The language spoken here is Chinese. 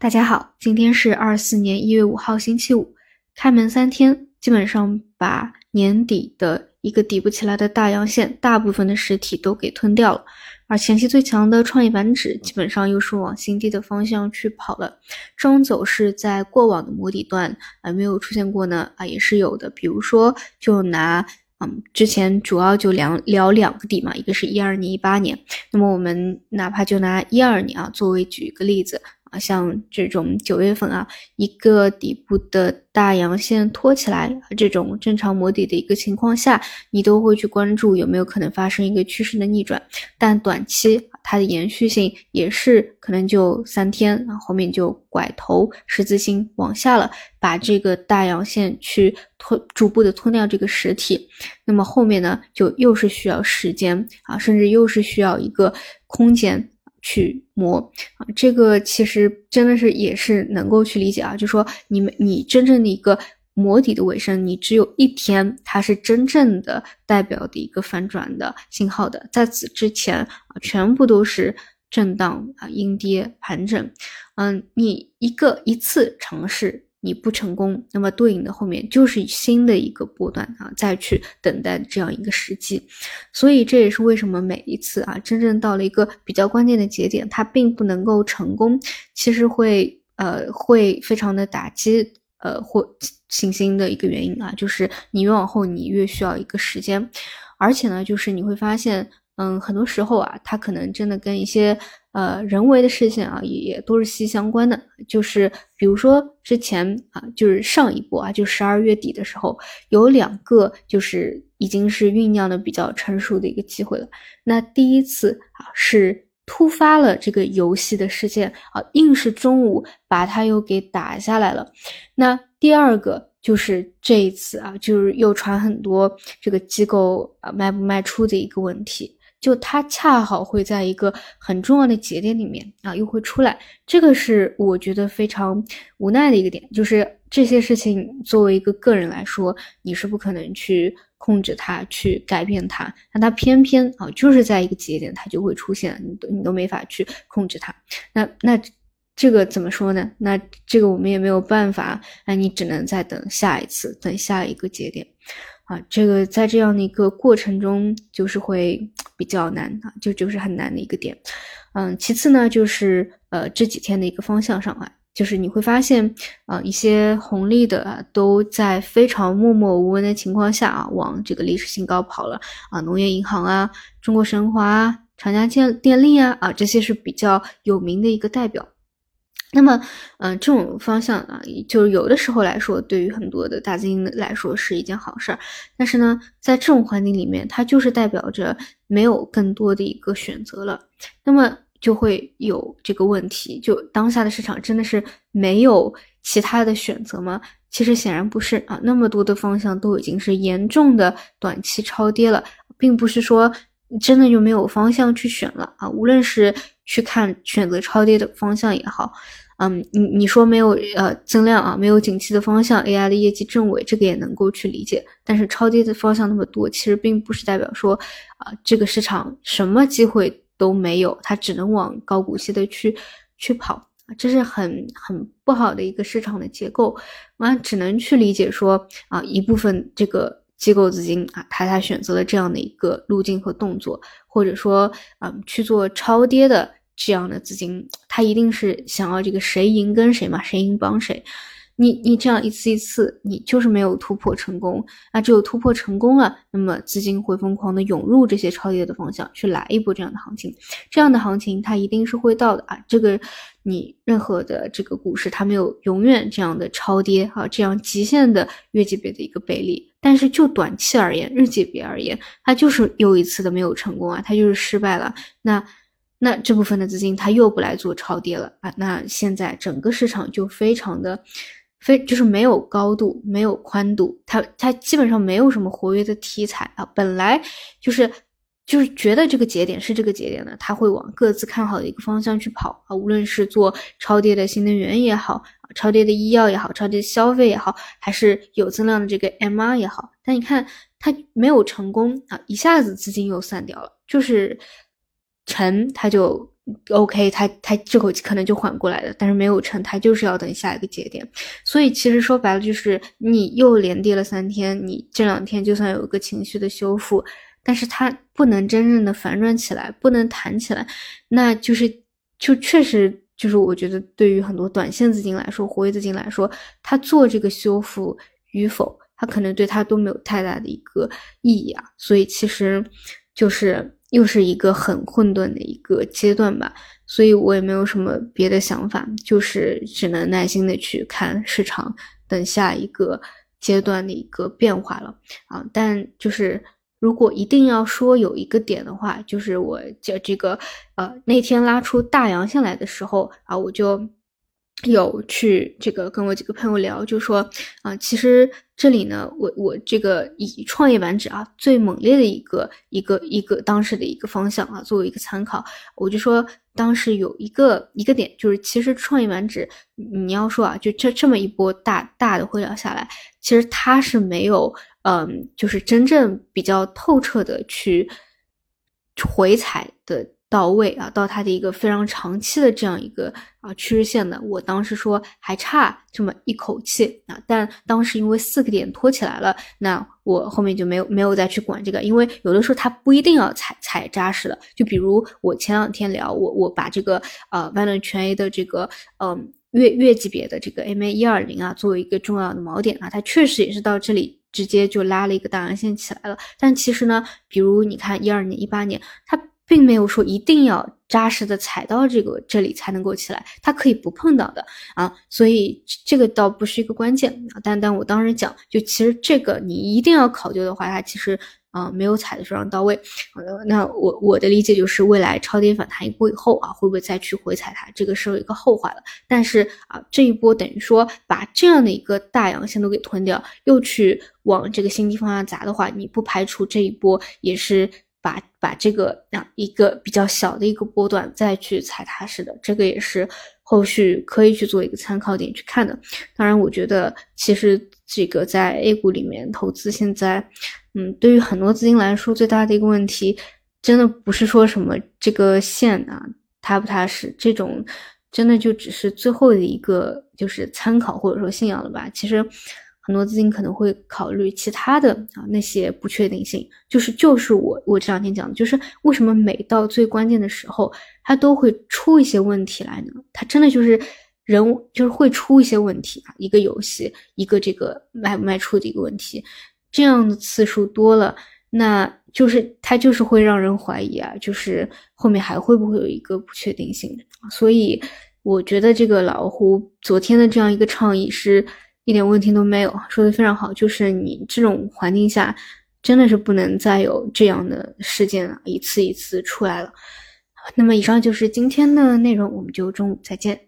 大家好，今天是二四年一月五号，星期五，开门三天，基本上把年底的一个底不起来的大阳线，大部分的实体都给吞掉了。而前期最强的创业板指，基本上又是往新低的方向去跑了。这种走势在过往的磨底段啊没有出现过呢啊也是有的。比如说，就拿嗯之前主要就两聊两个底嘛，一个是一二年、一八年。那么我们哪怕就拿一二年啊作为举一个例子。啊，像这种九月份啊，一个底部的大阳线托起来，这种正常磨底的一个情况下，你都会去关注有没有可能发生一个趋势的逆转。但短期它的延续性也是可能就三天，啊，后面就拐头十字星往下了，把这个大阳线去吞，逐步的吞掉这个实体。那么后面呢，就又是需要时间啊，甚至又是需要一个空间。去磨啊，这个其实真的是也是能够去理解啊，就说你们你真正的一个磨底的尾声，你只有一天，它是真正的代表的一个反转的信号的，在此之前啊，全部都是震荡啊，阴跌盘整，嗯，你一个一次尝试。你不成功，那么对应的后面就是新的一个波段啊，再去等待这样一个时机。所以这也是为什么每一次啊，真正到了一个比较关键的节点，它并不能够成功，其实会呃会非常的打击呃或信心的一个原因啊，就是你越往后你越需要一个时间，而且呢，就是你会发现。嗯，很多时候啊，它可能真的跟一些呃人为的事件啊，也也都是息息相关的。就是比如说之前啊，就是上一波啊，就十二月底的时候，有两个就是已经是酝酿的比较成熟的一个机会了。那第一次啊，是突发了这个游戏的事件啊，硬是中午把它又给打下来了。那第二个就是这一次啊，就是又传很多这个机构啊卖不卖出的一个问题。就它恰好会在一个很重要的节点里面啊，又会出来，这个是我觉得非常无奈的一个点。就是这些事情作为一个个人来说，你是不可能去控制它、去改变它，但它偏偏啊，就是在一个节点它就会出现，你都你都没法去控制它。那那这个怎么说呢？那这个我们也没有办法，那你只能再等下一次，等下一个节点。啊，这个在这样的一个过程中，就是会比较难啊，就就是很难的一个点。嗯，其次呢，就是呃这几天的一个方向上啊，就是你会发现啊一些红利的啊都在非常默默无闻的情况下啊，往这个历史新高跑了啊，农业银行啊，中国神华啊、长江建电力啊啊这些是比较有名的一个代表。那么，嗯，这种方向啊，就是有的时候来说，对于很多的大资金来说是一件好事儿。但是呢，在这种环境里面，它就是代表着没有更多的一个选择了。那么就会有这个问题：就当下的市场真的是没有其他的选择吗？其实显然不是啊。那么多的方向都已经是严重的短期超跌了，并不是说真的就没有方向去选了啊。无论是去看选择超跌的方向也好，嗯，你你说没有呃增量啊，没有景气的方向，AI 的业绩正尾，这个也能够去理解。但是超跌的方向那么多，其实并不是代表说啊这个市场什么机会都没有，它只能往高股息的去去跑这是很很不好的一个市场的结构。完只能去理解说啊一部分这个机构资金啊，他他选择了这样的一个路径和动作，或者说嗯去做超跌的。这样的资金，他一定是想要这个谁赢跟谁嘛，谁赢帮谁。你你这样一次一次，你就是没有突破成功。那只有突破成功了，那么资金会疯狂的涌入这些超跌的方向，去来一波这样的行情。这样的行情它一定是会到的啊。这个你任何的这个股市，它没有永远这样的超跌啊，这样极限的月级别的一个背离。但是就短期而言，日级别而言，它就是又一次的没有成功啊，它就是失败了。那。那这部分的资金它又不来做超跌了啊，那现在整个市场就非常的非就是没有高度，没有宽度，它它基本上没有什么活跃的题材啊。本来就是就是觉得这个节点是这个节点的，它会往各自看好的一个方向去跑啊。无论是做超跌的新能源也好，超跌的医药也好，超跌消费也好，还是有增量的这个 MR 也好，但你看它没有成功啊，一下子资金又散掉了，就是。沉，它就 OK，他他这口气可能就缓过来了，但是没有成，他就是要等下一个节点。所以其实说白了就是你又连跌了三天，你这两天就算有一个情绪的修复，但是它不能真正的反转起来，不能弹起来，那就是就确实就是我觉得对于很多短线资金来说，活跃资金来说，他做这个修复与否，他可能对他都没有太大的一个意义啊。所以其实就是。又是一个很混沌的一个阶段吧，所以我也没有什么别的想法，就是只能耐心的去看市场，等下一个阶段的一个变化了啊。但就是如果一定要说有一个点的话，就是我这这个呃那天拉出大阳线来的时候啊，我就。有去这个跟我几个朋友聊，就说啊，其实这里呢，我我这个以创业板指啊最猛烈的一个一个一个当时的一个方向啊作为一个参考，我就说当时有一个一个点，就是其实创业板指你要说啊，就这这么一波大大的回调下来，其实它是没有嗯，就是真正比较透彻的去回踩的。到位啊，到它的一个非常长期的这样一个啊趋势线的，我当时说还差这么一口气啊，但当时因为四个点拖起来了，那我后面就没有没有再去管这个，因为有的时候它不一定要踩踩扎实的，就比如我前两天聊，我我把这个呃万能全 A 的这个嗯月月级别的这个 MA 一二零啊作为一个重要的锚点啊，它确实也是到这里直接就拉了一个大阳线起来了，但其实呢，比如你看一二年、一八年，它。并没有说一定要扎实的踩到这个这里才能够起来，它可以不碰到的啊，所以这个倒不是一个关键啊。但但我当时讲，就其实这个你一定要考究的话，它其实啊没有踩的非常到位。呃，那我我的理解就是，未来超跌反弹一波以后啊，会不会再去回踩它，这个是有一个后话了。但是啊，这一波等于说把这样的一个大阳线都给吞掉，又去往这个新低方向砸的话，你不排除这一波也是。把把这个样一个比较小的一个波段再去踩踏实的，这个也是后续可以去做一个参考点去看的。当然，我觉得其实这个在 A 股里面投资现在，嗯，对于很多资金来说，最大的一个问题，真的不是说什么这个线啊踏不踏实，这种真的就只是最后的一个就是参考或者说信仰了吧。其实。很多资金可能会考虑其他的啊那些不确定性，就是就是我我这两天讲的，就是为什么每到最关键的时候，它都会出一些问题来呢？它真的就是人就是会出一些问题啊，一个游戏一个这个卖不卖出的一个问题，这样的次数多了，那就是它就是会让人怀疑啊，就是后面还会不会有一个不确定性？所以我觉得这个老胡昨天的这样一个倡议是。一点问题都没有，说的非常好。就是你这种环境下，真的是不能再有这样的事件一次一次出来了。那么，以上就是今天的内容，我们就中午再见。